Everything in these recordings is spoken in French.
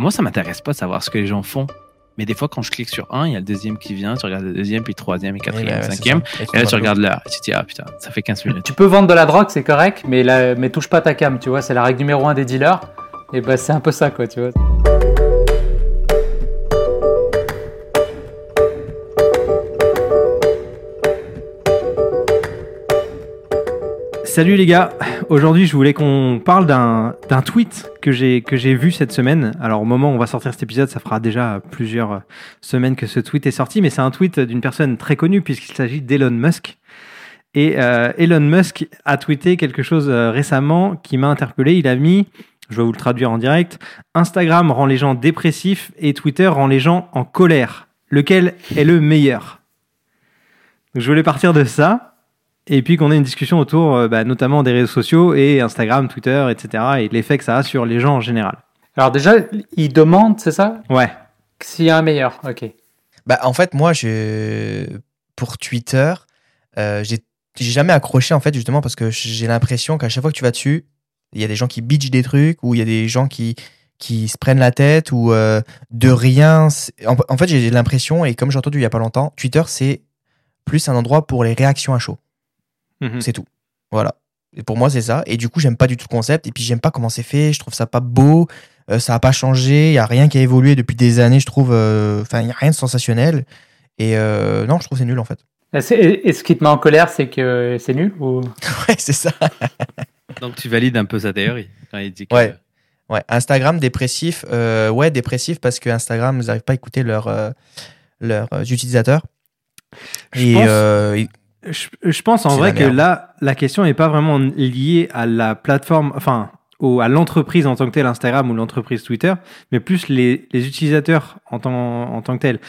Moi, ça m'intéresse pas de savoir ce que les gens font. Mais des fois, quand je clique sur un, il y a le deuxième qui vient, tu regardes le deuxième, puis le troisième, et quatrième, ouais, c'est cinquième. Et Et là, tu regardes l'heure. Et tu te dis, ah putain, ça fait 15 minutes. Tu peux vendre de la drogue, c'est correct, mais, la- mais touche pas ta cam, tu vois, c'est la règle numéro un des dealers. Et bah c'est un peu ça, quoi, tu vois. Salut les gars, aujourd'hui je voulais qu'on parle d'un tweet que j'ai vu cette semaine. Alors au moment où on va sortir cet épisode, ça fera déjà plusieurs semaines que ce tweet est sorti, mais c'est un tweet d'une personne très connue puisqu'il s'agit d'Elon Musk. Et euh, Elon Musk a tweeté quelque chose euh, récemment qui m'a interpellé. Il a mis, je vais vous le traduire en direct, Instagram rend les gens dépressifs et Twitter rend les gens en colère. Lequel est le meilleur? Je voulais partir de ça et puis qu'on ait une discussion autour euh, bah, notamment des réseaux sociaux et Instagram, Twitter, etc. et l'effet que ça a sur les gens en général. Alors déjà, il demande, c'est ça? Ouais. S'il y a un meilleur, ok. Bah, en fait, moi, je... pour Twitter, euh, j'ai jamais accroché, en fait, justement, parce que j'ai l'impression qu'à chaque fois que tu vas dessus, il y a des gens qui bitchent des trucs, ou il y a des gens qui, qui se prennent la tête, ou euh, de rien. En, en fait, j'ai l'impression, et comme j'ai entendu il y a pas longtemps, Twitter, c'est plus un endroit pour les réactions à chaud. Mhm. C'est tout. Voilà. Et pour moi, c'est ça. Et du coup, j'aime pas du tout le concept. Et puis, j'aime pas comment c'est fait. Je trouve ça pas beau. Euh, ça a pas changé. Il y a rien qui a évolué depuis des années, je trouve. euh, Enfin, il y a rien de sensationnel. Et euh, non, je trouve c'est nul, en fait. Et, ce qui te met en colère, c'est que c'est nul ou... Ouais, c'est ça. Donc tu valides un peu sa théorie quand il dit que. Ouais. Ouais. Instagram dépressif. euh, ouais, dépressif parce que Instagram, ils n'arrivent pas à écouter leurs euh, leurs utilisateurs. Je Et pense- euh, Je, je pense en vrai que là, la question n'est pas vraiment liée à la plateforme, enfin, au, à l'entreprise en tant que telle, Instagram ou l'entreprise Twitter, mais plus les, les utilisateurs en tant, en tant que tels.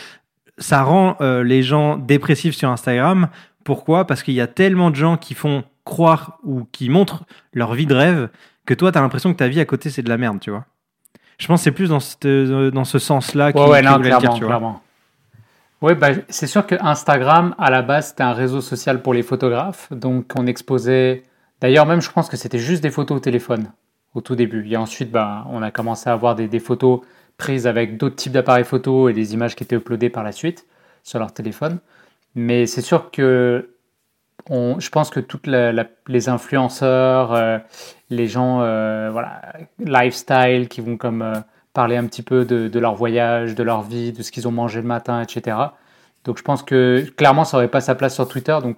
Ça rend euh, les gens dépressifs sur Instagram. Pourquoi? Parce qu'il y a tellement de gens qui font croire ou qui montrent leur vie de rêve que toi, tu as l'impression que ta vie à côté, c'est de la merde, tu vois. Je pense que c'est plus dans, cette- euh, dans ce sens-là Ouais, ouais, dire, tu vois. clairement. Ouais, bah, c'est sûr que Instagram, à la base, c'était un réseau social pour les photographes. Donc, on exposait. D'ailleurs, même, je pense que c'était juste des photos au téléphone au tout début. Et ensuite, bah, on a commencé à avoir des, photos prises avec d'autres types d'appareils photo et des images qui étaient uploadées par la suite sur leur téléphone. Mais c'est sûr que on, je pense que toutes les influenceurs, euh, les gens, euh, voilà, lifestyle, qui vont comme euh, parler un petit peu de, leur voyage, de leur vie, de ce qu'ils ont mangé le matin, etc. Donc je pense que clairement ça n'aurait pas sa place sur Twitter. Donc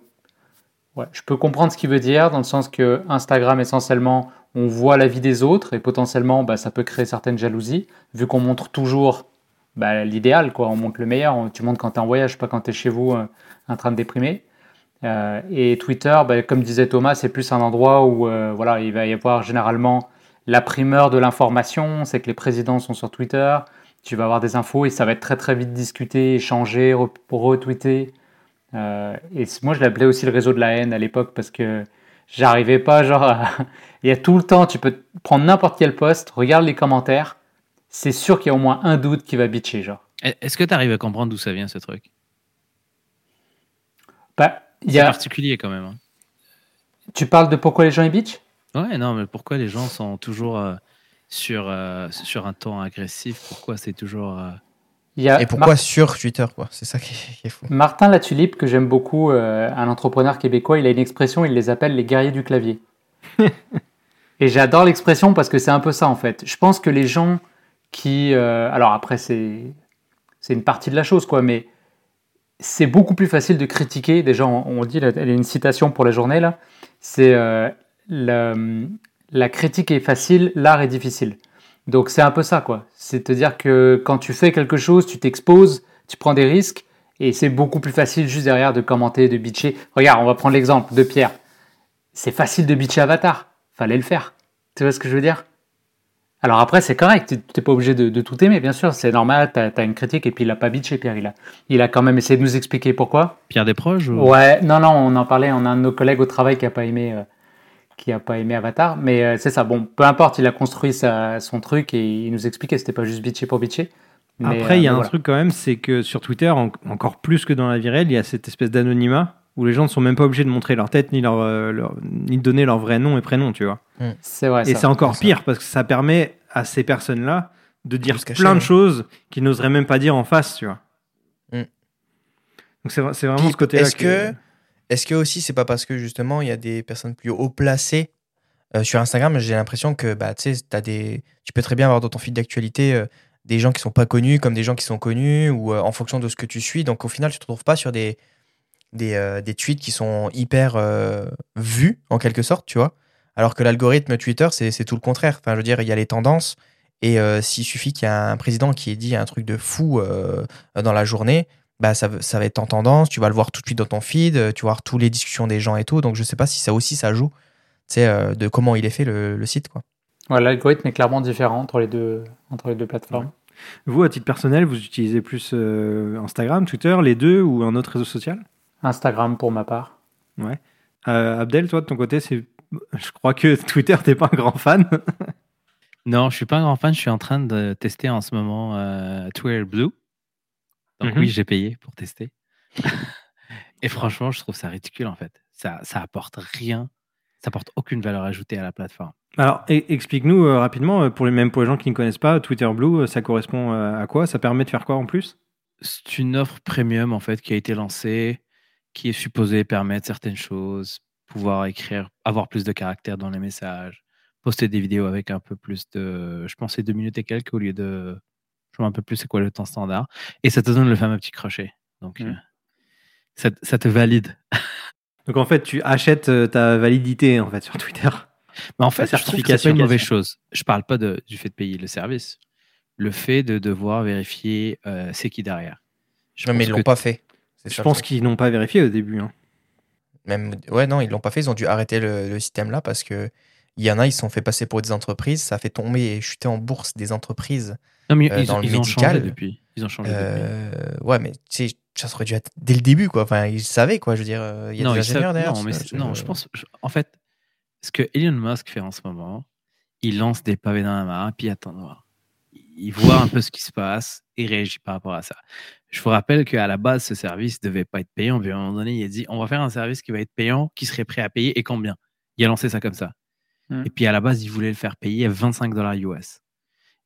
je peux comprendre ce qu'il veut dire dans le sens que Instagram essentiellement on voit la vie des autres et potentiellement bah, ça peut créer certaines jalousies vu qu'on montre toujours bah, l'idéal quoi. On montre le meilleur. Tu montres quand tu es en voyage, pas quand tu es chez vous euh, en train de déprimer. Euh, et Twitter, bah, comme disait Thomas, c'est plus un endroit où euh, voilà, il va y avoir généralement la primeur de l'information, c'est que les présidents sont sur Twitter, tu vas avoir des infos et ça va être très très vite discuté, échangé, re- retweeté. Euh, et moi je l'appelais aussi le réseau de la haine à l'époque parce que j'arrivais pas genre à- il y a tout le temps, tu peux prendre n'importe quel poste, regarde les commentaires, c'est sûr qu'il y a au moins un doute qui va bitcher genre. Est-ce que tu arrives à comprendre d'où ça vient ce truc? Bah, C'est a, particulier quand même. hein. tu parles de pourquoi les gens y bitchent? Ouais, non, mais pourquoi les gens sont toujours euh, sur, euh, sur un ton agressif? Pourquoi c'est toujours. euh, Il y a et pourquoi sur Twitter, quoi? C'est ça qui est, qui est fou. Martin Latulipe, que j'aime beaucoup, euh, un entrepreneur québécois, il a une expression, il les appelle les guerriers du clavier. Et j'adore l'expression parce que c'est un peu ça en fait. Je pense que les gens qui... euh, alors après, c'est c'est une partie de la chose, quoi, mais c'est beaucoup plus facile de critiquer. Déjà, on, on dit, là, il y a une citation pour la journée, là, c'est euh, la, la critique est facile, l'art est difficile. Donc c'est un peu ça, quoi. C'est te dire que quand tu fais quelque chose, tu t'exposes, tu prends des risques, et c'est beaucoup plus facile juste derrière de commenter, de bitcher. Regarde, on va prendre l'exemple de Pierre. C'est facile de bitcher Avatar. Fallait le faire. Tu vois ce que je veux dire? Alors après, c'est correct. Tu n'es pas obligé de, de tout aimer, bien sûr. C'est normal. Tu as, une critique et puis il n'a pas bitché, Pierre. Il a, il a quand même essayé de nous expliquer pourquoi. Pierre Desproges ou... Ouais, non, non, on en parlait. On a un de nos collègues au travail qui n'a pas aimé. euh, qui a pas aimé Avatar, mais euh, c'est ça. Bon, peu importe, il a construit sa, son truc et il nous expliquait, c'était pas juste bitcher pour bitcher. Mais, Après, il y a euh, un voilà. truc quand même, c'est que sur Twitter, en- encore plus que dans la vie réelle, il y a cette espèce d'anonymat où les gens ne sont même pas obligés de montrer leur tête ni, leur, euh, leur- ni de donner leur vrai nom et prénom, tu vois. C'est vrai. Et c'est encore ça. pire parce que ça permet à ces personnes-là de dire plein de choses qu'ils n'oseraient même pas dire en face, tu vois. Mm. Donc c'est c'est vraiment Puis, ce côté-là. est-ce que, est-ce que aussi c'est pas parce que justement il y a des personnes plus haut placées euh, sur Instagram J'ai l'impression que bah des, tu peux très bien avoir dans ton feed d'actualité euh, des gens qui sont pas connus comme des gens qui sont connus ou euh, en fonction de ce que tu suis. Donc au final, tu te retrouves pas sur des tweets qui sont hyper vus en quelque sorte, tu vois. Alors que l'algorithme Twitter, c'est tout le contraire. Enfin, je veux dire, il y a les tendances et s'il suffit qu'il y ait un président qui ait dit un truc de fou dans la journée, bah ça, va- ça va être en tendance, tu vas le voir tout de suite dans ton feed, euh, tu vas voir toutes les discussions des gens et tout. Donc je sais pas si ça aussi ça joue, tu sais, euh, de comment il est fait le, le site quoi. Ouais, L'algorithme est clairement différent entre les deux, entre les deux plateformes. Vous, à titre personnel, vous utilisez plus euh, Instagram, Twitter, les deux ou un autre réseau social? Instagram pour ma part. Euh, Abdel, toi, de ton côté, c'est. Je crois que Twitter, t'es pas un grand fan. Non, je suis pas un grand fan. Je suis en train de tester en ce moment euh, Twitter Blue. Donc Mhm. oui, j'ai payé pour tester. Et franchement, je trouve ça ridicule en fait. Ça, ça apporte rien. Ça apporte aucune valeur ajoutée à la plateforme. Alors, e- explique-nous euh, rapidement, euh, pour les, même pour les gens qui ne connaissent pas, Twitter Blue, euh, ça correspond à quoi? Ça permet de faire quoi en plus? C'est une offre premium en fait qui a été lancée, qui est supposée permettre certaines choses, pouvoir écrire, avoir plus de caractères dans les messages, poster des vidéos avec un peu plus de, je pensais deux minutes et quelques au lieu de, je vois un peu plus c'est quoi le temps standard, et ça te donne le fameux petit crochet. Donc Mm. euh, ça, ça te valide. Donc en fait, tu achètes euh, ta validité en fait sur Twitter. Mais en fait, La je trouve que c'est une mauvaise chose. Je parle pas de, du fait de payer le service, le fait de devoir vérifier euh, c'est qui derrière. Je Non, mais pense ils l'ont pas fait. Je pense qu'ils n'ont pas vérifié au début. hein. Même, ouais, non, ils l'ont pas fait. Ils ont dû arrêter le, le système là parce que il y en a, ils se sont fait passer pour des entreprises. Ça a fait tomber et chuter en bourse des entreprises. Non, mais euh, ils, dans le ils ont médical. changé depuis. Ils ont changé depuis. Ouais, mais tu sais, ça serait dû être dès le début, quoi. Enfin, ils savaient, quoi. Je veux dire, euh, il y a non, des ingénieurs derrière. non, mais je- non, je pense. je- en fait, ce que Elon Musk fait en ce moment, il lance des pavés dans la main, puis il attend de voir. Il voit un peu ce qui se passe et réagit par rapport à ça. Je vous rappelle qu'à la base, ce service ne devait pas être payant. Puis à un moment donné, il a dit on va faire un service qui va être payant, qui serait prêt à payer et combien? Il a lancé ça comme ça. Mm. Et puis à la base, il voulait le faire payer à 25 dollars US.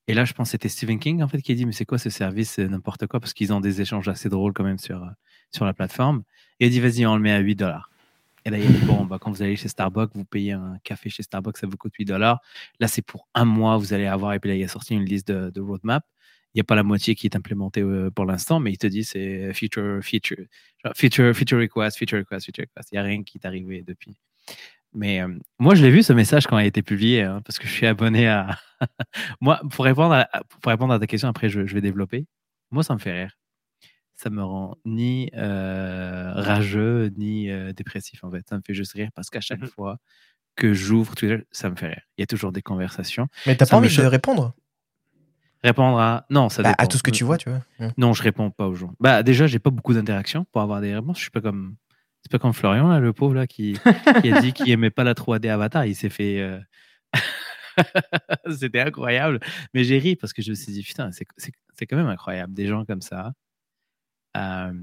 Et là, je pense que c'était Stephen King en fait qui a dit mais c'est quoi ce service n'importe quoi parce qu'ils ont des échanges assez drôles quand même sur, euh, sur la plateforme. Et il a dit vas-y, on le met à 8 dollars. Et là, il a dit bon, bah, quand vous allez chez Starbucks, vous payez un café chez Starbucks, ça vous coûte 8 dollars. Là, c'est pour un mois, vous allez avoir. Et puis là, il a sorti une liste de, roadmap. Il n'y a pas la moitié qui est implémentée euh, pour l'instant, mais il te dit c'est feature, feature, feature, feature request, feature request, feature request. Il n'y a rien qui est arrivé depuis. Mais euh, moi, je l'ai vu ce message quand il a été publié, hein, parce que je suis abonné à. moi, pour répondre à, pour répondre à ta question, après, je, je vais développer. Moi, ça me fait rire. Ça me rend ni euh, rageux, ni euh, dépressif, en fait. Ça me fait juste rire parce qu'à chaque Mhm. fois que j'ouvre Twitter, ça me fait rire. Il y a toujours des conversations. Mais t'as pas me envie de répondre? Répondre à. Non, ça Bah, dépend. à tout ce que tu vois, tu vois. Non, je réponds pas aux gens. Bah, déjà, j'ai pas beaucoup d'interactions pour avoir des réponses. Je suis pas comme. C'est pas comme Florian, là, le pauvre, là, qui, qui a dit qu'il aimait pas la 3D Avatar. Il s'est fait. euh, C'était incroyable. Mais j'ai ri parce que je me suis dit, putain, c'est quand même incroyable. Des gens comme ça euh,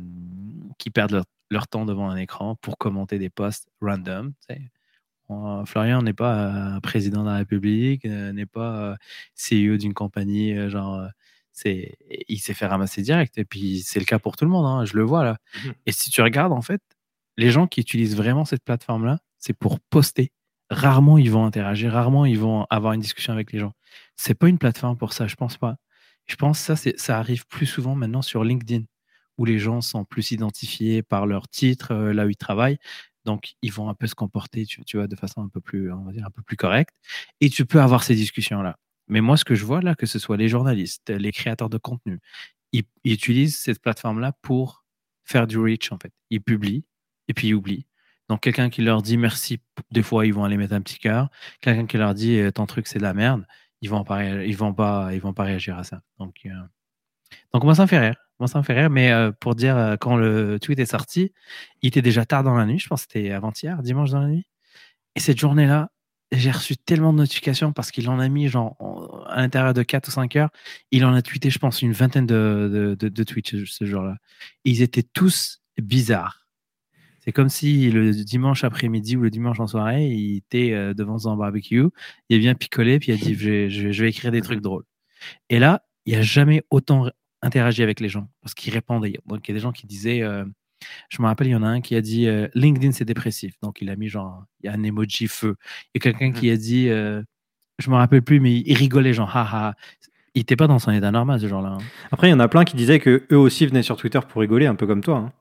qui perdent leur, leur temps devant un écran pour commenter des posts random. tu sais. Euh, Florian n'est pas euh, président de la République, n'est pas CEO d'une compagnie, genre. c'est, il s'est fait ramasser direct. Et puis, c'est le cas pour tout le monde. hein, je le vois là. Mhm. Et si tu regardes, en fait, les gens qui utilisent vraiment cette plateforme-là, c'est pour poster. Rarement ils vont interagir, rarement ils vont avoir une discussion avec les gens. C'est pas une plateforme pour ça, je pense pas. Je pense que ça, ça arrive plus souvent maintenant sur LinkedIn, où les gens sont plus identifiés par leur titre, euh, là où ils travaillent. Donc, ils vont un peu se comporter, tu, tu vois, de façon un peu plus, on va dire, un peu plus correcte. Et tu peux avoir ces discussions-là. Mais moi, ce que je vois là, que ce soit les journalistes, les créateurs de contenu, ils, ils utilisent cette plateforme-là pour faire du reach, en fait. Ils publient et puis ils oublient. Donc, quelqu'un qui leur dit merci, des fois, ils vont aller mettre un petit cœur. Quelqu'un qui leur dit euh, ton truc, c'est de la merde, ils vont pas, ils vont pas, ils vont pas réagir à ça. Donc, euh, donc moi, ça me fait rire. Moi, ça me fait rire. Mais euh, pour dire, euh, quand le tweet est sorti, il était déjà tard dans la nuit. Je pense que c'était avant-hier, dimanche dans la nuit. Et cette journée-là, j'ai reçu tellement de notifications parce qu'il en a mis, genre, en- à l'intérieur de 4 ou 5 heures, il en a tweeté, je pense, une vingtaine de, de, tweets ce, jour-là. Ils étaient tous bizarres. C'est comme si le dimanche après-midi ou le dimanche en soirée, il était euh, devant son barbecue, il a bien picolé, puis il a dit je vais, je vais- je vais écrire des trucs drôles. Et là, il n'y a jamais autant interagi avec les gens parce qu'ils répondaient. Donc, il y a des gens qui disaient, euh, je me rappelle, il y en a un qui a dit euh, LinkedIn c'est dépressif. Donc, il a mis genre, il y a un emoji feu. Il y a quelqu'un qui a dit, euh, je me rappelle plus, mais il rigolait genre, haha. Il n'était pas dans son état normal ce genre-là. hein. Après, il y en a plein qui disaient que eux aussi venaient sur Twitter pour rigoler, un peu comme toi. hein.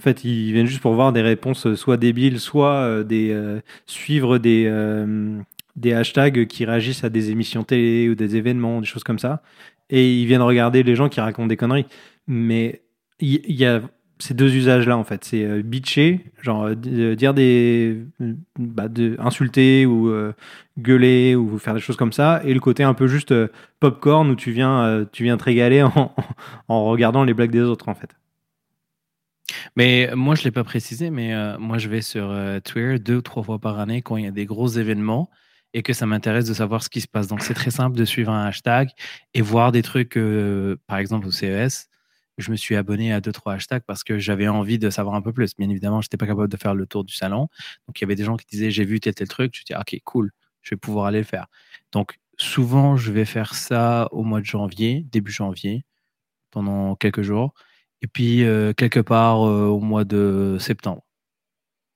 En fait, ils viennent juste pour voir des réponses euh, soit débiles, soit euh, euh, suivre des, hashtags qui réagissent à des émissions télé ou des événements, des choses comme ça. Et ils viennent regarder les gens qui racontent des conneries. Mais il y, a ces deux usages-là, en fait. C'est euh, bitcher, genre dire des. euh, bah, insulter ou gueuler ou faire des choses comme ça. Et le côté un peu juste popcorn où tu viens, te régaler en regardant les blagues des autres, en fait. Mais moi, je ne l'ai pas précisé, mais euh, moi, je vais sur euh, Twitter deux ou trois fois par année quand il y a des gros événements et que ça m'intéresse de savoir ce qui se passe. Donc, c'est très simple de suivre un hashtag et voir des trucs, euh, par exemple au CES. Je me suis abonné à deux, trois hashtags parce que j'avais envie de savoir un peu plus. Bien évidemment, je n'étais pas capable de faire le tour du salon. Donc, il y avait des gens qui disaient J'ai vu tel, tel truc. Je dis Ok, cool, je vais pouvoir aller le faire. Donc, souvent, je vais faire ça au mois de janvier, début janvier, pendant quelques jours et puis euh, quelque part euh, au mois de septembre.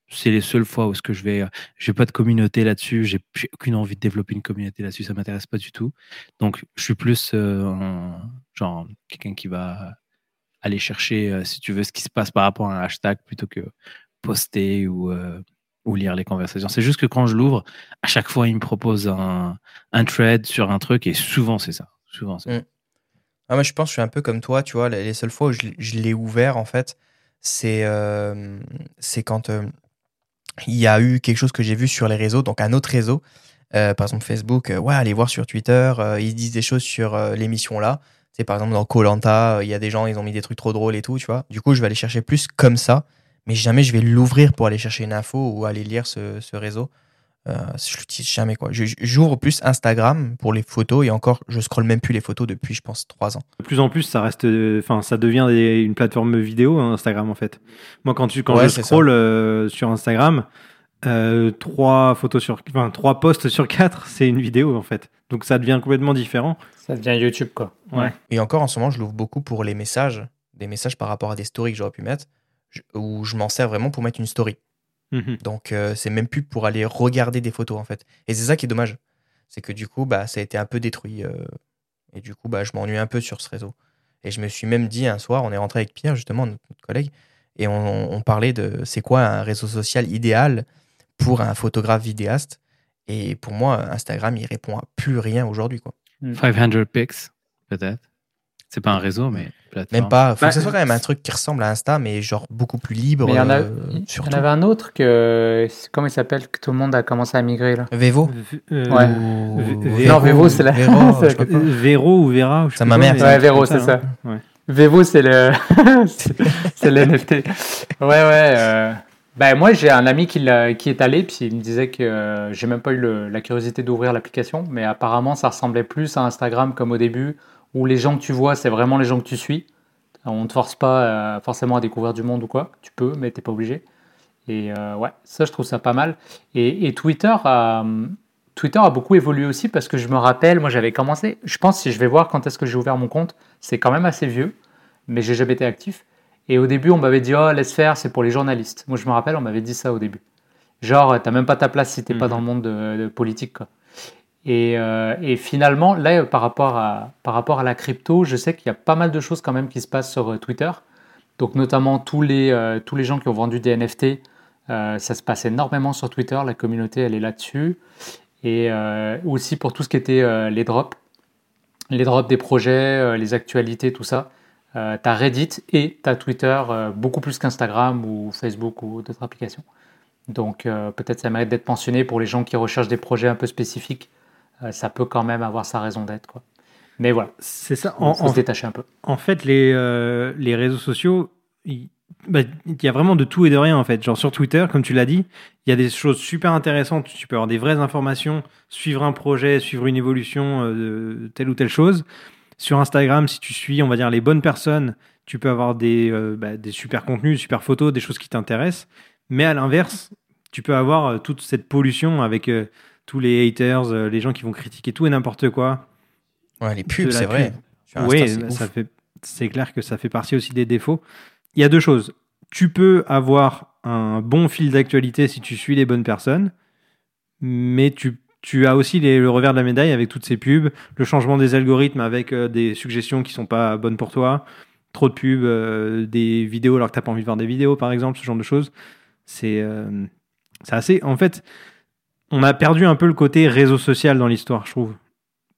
C'est les seules fois où est-ce que je vais. Je n'ai pas de communauté là-dessus. J'ai aucune envie de développer une communauté là-dessus. Ça m'intéresse pas du tout. Donc, je suis plus euh, genre quelqu'un qui va aller chercher, euh, si tu veux, ce qui se passe par rapport à un hashtag plutôt que poster ou, euh, ou lire les conversations. C'est juste que quand je l'ouvre, à chaque fois, il me propose un, un thread sur un truc et souvent c'est ça. Souvent, c'est ça. Ah, moi, je pense que je suis un peu comme toi, tu vois. Les les seules fois où je, l'ai- ouvert, en fait, c'est euh, quand euh, il y a eu quelque chose que j'ai vu sur les réseaux, donc un autre réseau, euh, par exemple Facebook. ouais, allez voir sur Twitter, ils disent des choses sur l'émission là. C'est par exemple dans Colanta, il y a des gens, ils ont mis des trucs trop drôles et tout, tu vois. Du coup, je vais aller chercher plus comme ça, mais jamais je vais l'ouvrir pour aller chercher une info ou aller lire ce réseau. Euh, je l'utilise jamais quoi. J'ouvre plus Instagram pour les photos et encore, je scrolle même plus les photos depuis, je pense, trois ans. De plus en plus, ça reste, euh, enfin, ça devient des- une plateforme vidéo, hein, Instagram en fait. Moi, quand tu, quand Ouais, je scroll euh, sur Instagram, euh, trois photos sur, enfin, trois posts sur quatre, c'est une vidéo en fait. Donc ça devient complètement différent. Ça devient YouTube, quoi. Ouais. Et encore en ce moment, je l'ouvre beaucoup pour les messages, des messages par rapport à des stories que j'aurais pu mettre, je- où je m'en sers vraiment pour mettre une story. Mhm. Donc euh, c'est même plus pour aller regarder des photos en fait. Et c'est ça qui est dommage, c'est que du coup, bah, ça a été un peu détruit. euh, et du coup, bah, je m'ennuie un peu sur ce réseau. Et je me suis même dit un soir, on est rentré avec Pierre justement, notre, notre collègue, et on, on parlait de c'est quoi un réseau social idéal pour un photographe vidéaste. Et pour moi, Instagram, il répond à plus rien aujourd'hui quoi. 500 pics, peut-être. C'est pas un réseau, mais plateforme. Même pas. Faut Bah, que ce soit quand même un truc qui ressemble à Insta, mais genre beaucoup plus libre. Il y en a, euh, il y en avait un autre que. Comment il s'appelle Que tout le monde a commencé à migrer, là? Vevo. Euh, Ouais. Non, Vevo, c'est la- quoi. euh, Véro ou Vera, Ça ma mère. Ouais, Véro, c'est ça. hein. Ouais. Vevo, c'est le. c'est- l'NFT. Ouais, ouais. euh, Ben, moi, j'ai un ami qui, qui est allé, puis il me disait que euh, j'ai même pas eu le- la curiosité d'ouvrir l'application, mais apparemment, ça ressemblait plus à Instagram comme au début, où les gens que tu vois, c'est vraiment les gens que tu suis. On ne te force pas euh, forcément à découvrir du monde ou quoi. Tu peux, mais t'es pas obligé. Et euh, ouais, ça, je trouve ça pas mal. Et, et Twitter, a, Twitter a beaucoup évolué aussi parce que je me rappelle, moi j'avais commencé, je pense si je vais voir quand est-ce que j'ai ouvert mon compte, c'est quand même assez vieux, mais j'ai jamais été actif. Et au début, on m'avait dit, oh, laisse faire, c'est pour les journalistes. Moi, je me rappelle, on m'avait dit ça au début. Genre, t'as même pas ta place si t'es pas Mhm. dans le monde de, de politique. Quoi. Et, euh, et finalement, là, par rapport, à, par rapport à la crypto, je sais qu'il y a pas mal de choses quand même qui se passent sur euh, Twitter. Donc, notamment tous les, euh, tous les gens qui ont vendu des NFT, ça se passe énormément sur Twitter. La communauté, elle est là-dessus. Et aussi pour tout ce qui était les drops. Les drops des projets, les actualités, tout ça. Tu as Reddit et tu as Twitter beaucoup plus qu'Instagram ou Facebook ou d'autres applications. Donc peut-être ça mérite d'être mentionné pour les gens qui recherchent des projets un peu spécifiques. Euh, ça peut quand même avoir sa raison d'être. quoi. Mais voilà, C'est ça. faut en- se détacher un peu. en fait, les, euh, les réseaux sociaux, il bah, il y a vraiment de tout et de rien en fait. Genre sur Twitter, comme tu l'as dit, il y a des choses super intéressantes. Tu peux avoir des vraies informations, suivre un projet, suivre une évolution euh, de telle ou telle chose. Sur Instagram, si tu suis, on va dire, les bonnes personnes, tu peux avoir des, euh, bah, des super contenus, super photos, des choses qui t'intéressent. Mais à l'inverse, tu peux avoir toute cette pollution avec tous les haters, euh, les gens qui vont critiquer tout et n'importe quoi. Ouais, les pubs, c'est vrai. pub. Oui, c'est bah, ouf. ça fait, c'est clair que ça fait partie aussi des défauts. Il y a deux choses. Tu peux avoir un bon fil d'actualité si tu suis les bonnes personnes, mais tu, tu as aussi les- le revers de la médaille avec toutes ces pubs, le changement des algorithmes avec euh, des suggestions qui sont pas bonnes pour toi, trop de pubs, euh, des vidéos alors que t'as pas envie de voir des vidéos, par exemple, ce genre de choses. C'est euh, c'est assez. En fait, on a perdu un peu le côté réseau social dans l'histoire, je trouve.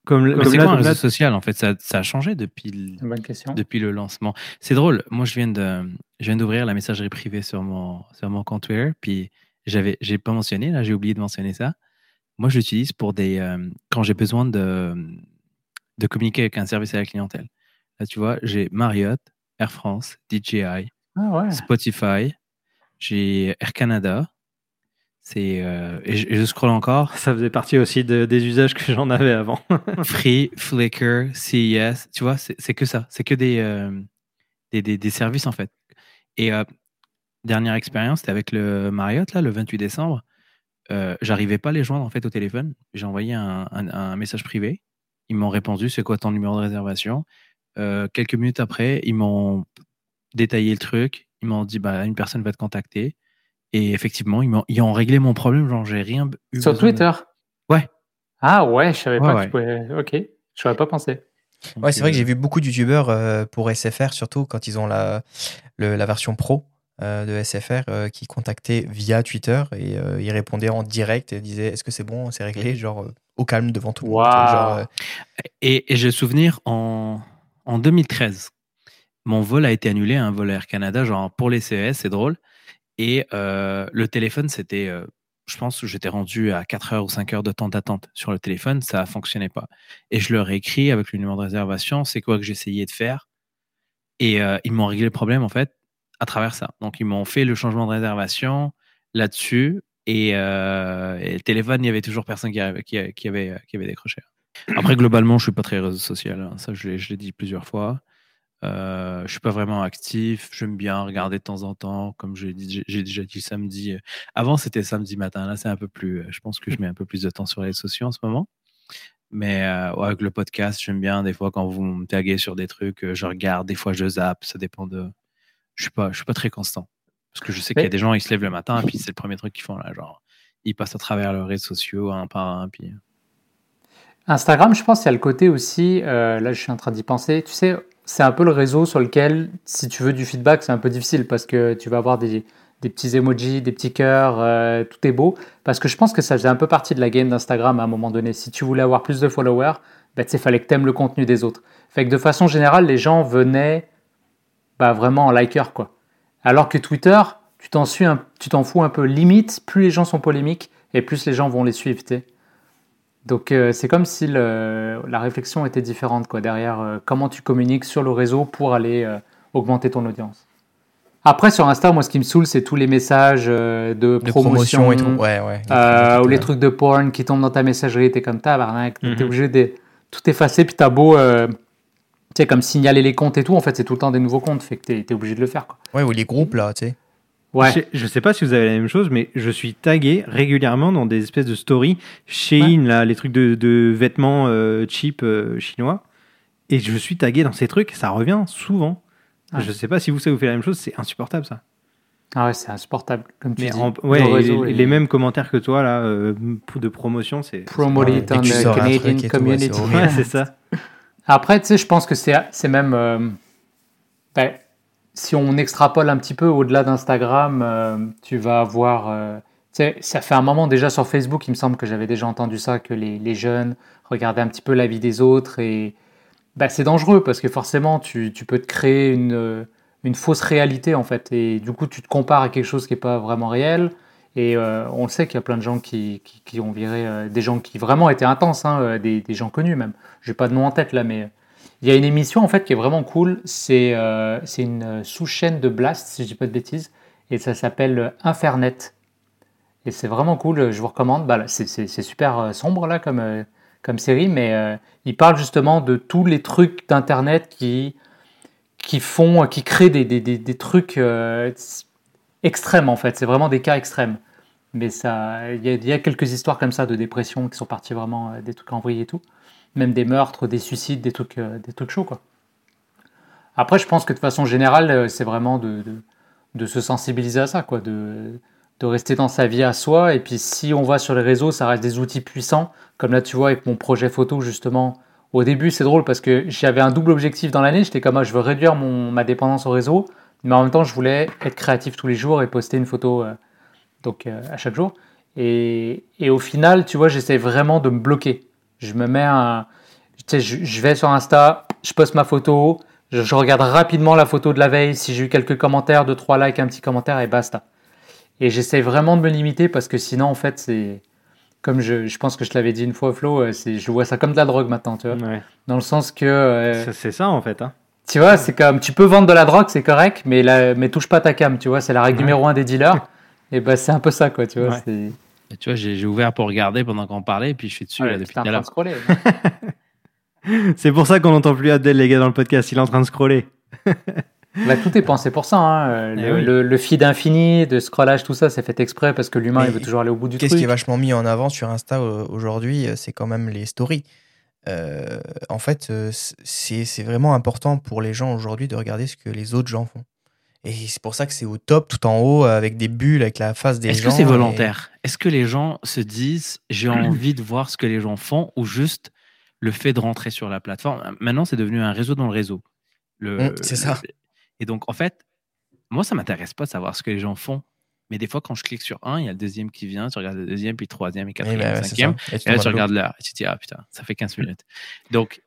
Comme, c'est quoi un comme là, réseau social en fait? Ça, ça a changé depuis le, C'est une bonne question. depuis le lancement. C'est drôle. Moi, je viens de, je viens d'ouvrir la messagerie privée sur mon, sur mon compte Twitter. Puis j'avais, j'ai pas mentionné là, j'ai oublié de mentionner ça. Moi, je l'utilise pour des, euh, quand j'ai besoin de, de communiquer avec un service à la clientèle. Là, tu vois, j'ai Marriott, Air France, DJI, Ah ouais. Spotify, j'ai Air Canada. C'est, euh, et, je, je scrolle encore. Ça faisait partie aussi de- des usages que j'en avais avant. Free, Flickr, CES, tu vois, c'est que ça. C'est que des, euh, des, des, des services, en fait. Et euh, dernière expérience, c'était avec le Marriott, là, le 28 décembre. J'arrivais pas à les joindre, en fait, au téléphone. J'ai envoyé un, un- un message privé. Ils m'ont répondu, c'est quoi ton numéro de réservation? Quelques minutes après, ils m'ont détaillé le truc. Ils m'ont dit, bah, une personne va te contacter. Et effectivement, ils, ont réglé mon problème. Genre, j'ai rien eu Sur de- Twitter? Ouais. Ah ouais, je savais Ouais, pas ouais. que tu pouvais. Ok, je n'aurais pas pensé. Ouais, c'est vrai que euh, j'ai vu beaucoup de youtubeurs euh, pour SFR, surtout quand ils ont la, le- la version pro euh, de SFR, euh, qui contactaient via Twitter et euh, ils répondaient en direct et disaient Est-ce que c'est bon, c'est réglé Genre euh, au calme devant tout le monde. Genre, euh, Et, et j'ai souvenir en, en 2013, mon vol a été annulé, un vol Air Canada, genre pour les CES, c'est drôle. Et euh, le téléphone, c'était, euh, je pense j'étais rendu à 4 heures ou 5 heures de temps d'attente sur le téléphone, ça ne fonctionnait pas. Et je leur ai écrit avec le numéro de réservation, c'est quoi que j'essayais de faire. Et euh, ils m'ont réglé le problème, en fait, à travers ça. Donc, ils m'ont fait le changement de réservation là-dessus. Et, le téléphone, il y avait toujours personne qui, avait- qui, avait, qui avait décroché. Après, globalement, je suis pas très réseau social. hein. Ça, je l'ai dit plusieurs fois. Euh, je suis pas vraiment actif. J'aime bien regarder de temps en temps, comme j'ai, déjà dit samedi. euh, Avant, c'était samedi matin. Là, c'est un peu plus. euh, Je pense que je mets un peu plus de temps sur les réseaux sociaux en ce moment. Mais euh, ouais, avec le podcast, j'aime bien des fois quand vous me taguez sur des trucs, je regarde. Des fois, je zappe. Ça dépend de. Je suis pas, je suis pas très constant. Parce que je sais qu'il y a des gens, ils se lèvent le matin et puis c'est le premier truc qu'ils font là, genre ils passent à travers leurs réseaux sociaux un par un. Puis Instagram, je pense, il y a le côté aussi, euh, là je suis en train d'y penser, tu sais, c'est un peu le réseau sur lequel, si tu veux du feedback, c'est un peu difficile parce que tu vas avoir des, des petits emojis, des petits cœurs, euh, tout est beau. Parce que je pense que ça faisait un peu partie de la game d'Instagram à un moment donné. Si tu voulais avoir plus de followers, bah, il fallait que tu aimes le contenu des autres. Fait que de façon générale, les gens venaient bah, vraiment en liker, quoi. Alors que Twitter, tu t'en fous un peu. Limite, plus les gens sont polémiques et plus les gens vont les suivre. Donc euh, c'est comme si le- la réflexion était différente quoi, derrière euh, comment tu communiques sur le réseau pour aller euh, augmenter ton audience. Après sur Insta, moi ce qui me saoule, c'est tous les messages euh, de, de promotion, promotion et tout. Ouais, ouais. euh, ou les trucs de porn qui tombent dans ta messagerie, t'es comme tabarnak, t'es Mhm. obligé de tout effacer, puis t'as beau, euh, tu sais, comme signaler les comptes et tout, en fait c'est tout le temps des nouveaux comptes, fait que t'es es obligé de le faire quoi. Ouais, ou les groupes là, tu sais. Ouais. Je, je sais pas si vous avez la même chose, mais je suis tagué régulièrement dans des espèces de stories chez Ouais. là, les trucs de, de vêtements euh, cheap euh, chinois. Et je suis tagué dans ces trucs, ça revient souvent. Ouais. Je sais pas si vous, ça vous fait la même chose, c'est insupportable ça. Ah ouais, c'est insupportable, comme tu Mais dis. en- ouais, Le et réseau les, mêmes commentaires que toi là, euh, de promotion, c'est. Promote it on the Canadian community. Ouais, c'est ça. Après, tu sais, je pense que c'est c'est même. euh, ben, si on extrapole un petit peu au-delà d'Instagram, euh, tu vas avoir. euh, ça fait un moment déjà sur Facebook, il me semble que j'avais déjà entendu ça, que les, les jeunes regardaient un petit peu la vie des autres. Et ben, c'est dangereux parce que forcément, tu, tu peux te créer une, euh, une fausse réalité en fait. Et du coup, tu te compares à quelque chose qui n'est pas vraiment réel. Et euh, on sait qu'il y a plein de gens qui, qui, ont viré, des gens qui vraiment étaient intenses, hein, des, des gens connus même. J'ai pas de nom en tête là, mais il y a une émission en fait qui est vraiment cool. C'est euh, une sous-chaîne de Blast, si je dis pas de bêtises, et ça s'appelle euh, Infernet. Et c'est vraiment cool. Je vous recommande. Bah, c'est- super euh, sombre là comme euh, comme série, mais euh, il parle justement de tous les trucs d'internet qui qui font, qui créent des, des, des, des trucs extrêmes en fait. C'est vraiment des cas extrêmes. Mais il y, y a quelques histoires comme ça de dépression qui sont parties vraiment des trucs en vrille et tout. Même des meurtres, des suicides, des trucs, euh, des trucs chauds. Quoi. Après, je pense que de façon générale, euh, c'est vraiment de, de, se sensibiliser à ça, quoi, de, de rester dans sa vie à soi. Et puis si on va sur les réseaux, ça reste des outils puissants. Comme là, tu vois, avec mon projet photo, justement, au début, c'est drôle parce que j'avais un double objectif dans l'année. J'étais comme, ah, je veux réduire mon, ma dépendance au réseau, mais en même temps, je voulais être créatif tous les jours et poster une photo euh, donc, à chaque jour. Et, et, au final, tu vois, j'essaie vraiment de me bloquer. Je me mets un. Tu sais, je, vais sur Insta, je poste ma photo, je, regarde rapidement la photo de la veille. Si j'ai eu quelques commentaires, deux, trois likes, un petit commentaire et basta. Et j'essaie vraiment de me limiter parce que sinon, en fait, c'est comme je, je, pense que je te l'avais dit une fois, Flo, euh, je vois ça comme de la drogue maintenant, tu vois. Ouais. Dans le sens que. Euh, c'est ça, en fait. Hein. Tu vois, c'est comme. Tu peux vendre de la drogue, c'est correct, mais, la, mais touche pas ta cam, tu vois. C'est la règle ouais. numéro un des dealers. et ben, c'est un peu ça, quoi, tu vois. Ouais. Et tu vois, j'ai ouvert pour regarder pendant qu'on parlait, et puis je suis dessus là, depuis tout à l'heure. c'est pour ça qu'on n'entend plus Abdel, les gars, dans le podcast. Il est en train de scroller. Bah, tout est pensé pour ça. Hein. Le, oui. le, le, feed infini, de scrollage, tout ça, c'est fait exprès parce que l'humain, il veut toujours aller au bout du truc. Qu'est-ce qui est vachement mis en avant sur Insta aujourd'hui C'est quand même les stories. Euh, en fait, c'est vraiment important pour les gens aujourd'hui de regarder ce que les autres gens font. Et c'est pour ça que c'est au top, tout en haut, avec des bulles, avec la face des gens. Est-ce que c'est volontaire? et... Est-ce que les gens se disent j'ai envie de voir ce que les gens font ou juste le fait de rentrer sur la plateforme? Maintenant, c'est devenu un réseau dans le réseau. Le, c'est ça. Et donc, en fait, moi, ça m'intéresse pas de savoir ce que les gens font. Mais des fois, quand je clique sur un, il y a le deuxième qui vient, tu regardes le deuxième, puis le troisième, et quatrième, bah et cinquième. Et, et là, tu regardes l'heure. Et tu te dis, ah putain, ça fait 15 minutes. Donc,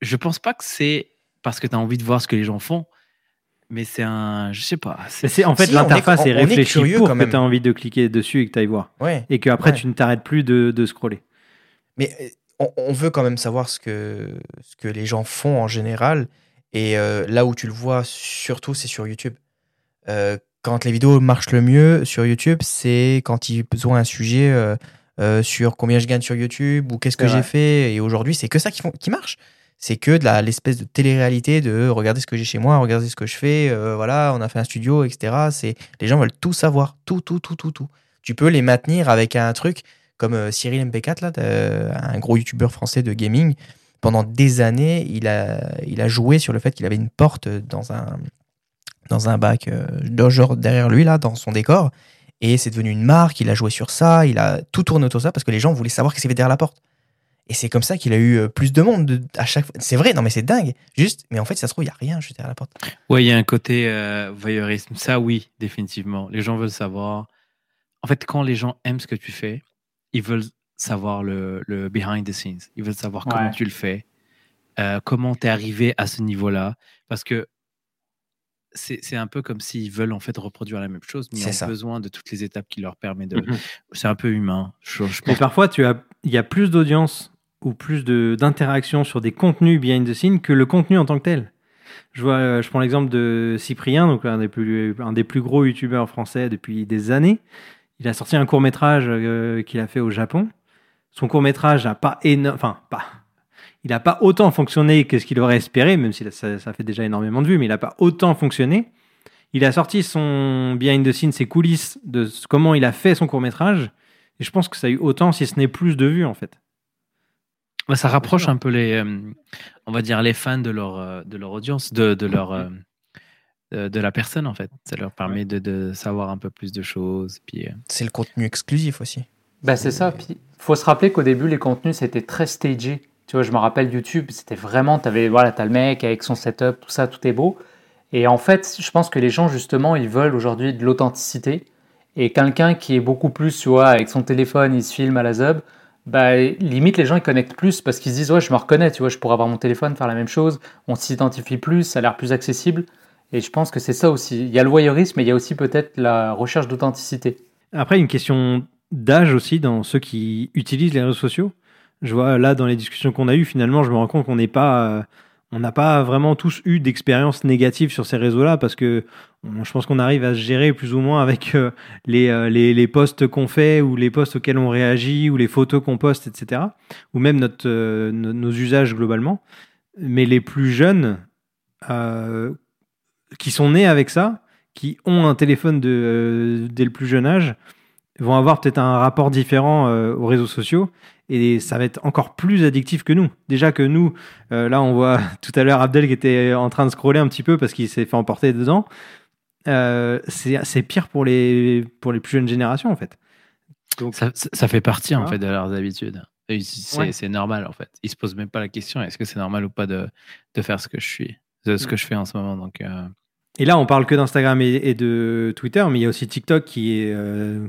je pense pas que c'est parce que tu as envie de voir ce que les gens font, mais c'est un. Je sais pas. C'est en fait, si, l'interface est, est, réfléchie est pour que tu as envie de cliquer dessus et que tu ailles voir. Ouais. Et qu'après, ouais. tu ne t'arrêtes plus de, de, scroller. Mais on, on, veut quand même savoir ce que, ce que les gens font en général. Et euh, là où tu le vois surtout, c'est sur YouTube. Euh, quand les vidéos marchent le mieux sur YouTube, c'est quand ils ont un sujet euh, euh, sur combien je gagne sur YouTube ou qu'est-ce que j'ai fait. Et aujourd'hui, c'est que ça qui, font, qui marche. C'est que de l'espèce de télé-réalité de regarder ce que j'ai chez moi, regarder ce que je fais. Euh, voilà, on a fait un studio, etc. C'est les gens veulent tout savoir, tout, tout, tout, tout, tout. Tu peux les maintenir avec un truc comme euh, Cyril MP4 là, un gros youtubeur français de gaming pendant des années, il a, il a joué sur le fait qu'il avait une porte dans un, dans un bac, euh, genre derrière lui, là, dans son décor. Et c'est devenu une marque, il a joué sur ça, il a tout tourné autour de ça parce que les gens voulaient savoir qu'est-ce qu'il y avait derrière la porte. Et c'est comme ça qu'il a eu plus de monde de, à chaque fois. C'est vrai, non mais c'est dingue. Juste, mais en fait, ça se trouve, il n'y a rien juste derrière la porte. Ouais, il y a un côté euh, voyeurisme. Ça, oui, définitivement. Les gens veulent savoir. En fait, quand les gens aiment ce que tu fais, ils veulent savoir le, le, behind the scenes. Ils veulent savoir comment tu le fais, euh, comment tu es arrivé à ce niveau-là. Parce que c'est un peu comme s'ils veulent en fait reproduire la même chose, mais ils ont ça. besoin de toutes les étapes qui leur permettent de. Mm -hmm. C'est un peu humain. Je, je mais parfois, tu as, il y a plus d'audience ou plus d'interaction sur des contenus behind the scenes que le contenu en tant que tel. Je, vois, je prends l'exemple de Cyprien, donc un des plus, un des plus gros youtubeurs français depuis des années. Il a sorti un court métrage euh, qu'il a fait au Japon son court métrage n'a pas énorme, enfin pas, il n'a pas autant fonctionné que ce qu'il aurait espéré, même si ça, ça, fait déjà énormément de vues, mais il n'a pas autant fonctionné. Il a sorti son behind the scenes, ses coulisses de comment il a fait son court métrage, et je pense que ça a eu autant, si ce n'est plus de vues en fait. Bah, ça rapproche un peu les, euh, on va dire les fans de leur euh, de leur audience, de, de leur euh, de la personne en fait. Ça leur permet de, de savoir un peu plus de choses. Puis c'est le contenu exclusif aussi. Bah c'est ça. Puis faut se rappeler qu'au début, les contenus, c'était très stagé. Tu vois, je me rappelle YouTube, c'était vraiment, tu avais, voilà, as le mec avec son setup, tout ça, tout est beau. Et en fait, je pense que les gens, justement, ils veulent aujourd'hui de l'authenticité. Et quelqu'un qui est beaucoup plus, tu vois, avec son téléphone, il se filme à la zub, bah, limite, les gens, ils connectent plus parce qu'ils se disent, ouais, je me reconnais, tu vois, je pourrais avoir mon téléphone, faire la même chose, on s'identifie plus, ça a l'air plus accessible. Et je pense que c'est ça aussi. Il y a le voyeurisme, mais il y a aussi peut-être la recherche d'authenticité. Après, une question d'âge aussi dans ceux qui utilisent les réseaux sociaux. Je vois là dans les discussions qu'on a eues, finalement, je me rends compte qu'on n'est pas, euh, on n'a pas vraiment tous eu d'expérience négative sur ces réseaux-là parce que je pense qu'on arrive à se gérer plus ou moins avec euh, les, euh, les, les, posts qu'on fait ou les posts auxquels on réagit ou les photos qu'on poste, etc. Ou même notre, euh, nos, usages globalement. Mais les plus jeunes qui sont nés avec ça, qui ont un téléphone dès le plus jeune âge, vont avoir peut-être un rapport différent aux réseaux sociaux et ça va être encore plus addictif que nous. Déjà que nous, euh, là, on voit tout à l'heure Abdel qui était en train de scroller un petit peu parce qu'il s'est fait emporter dedans. Euh, c'est pire pour les, pour les plus jeunes générations, en fait. Donc, ça, ça fait partie, en fait, de leurs habitudes. C'est normal, en fait. Ils se posent même pas la question est-ce que c'est normal ou pas de, de, faire ce que je suis, de ce que je fais en ce moment. Donc, euh, Et là, on parle que d'Instagram et, de Twitter, mais il y a aussi TikTok qui est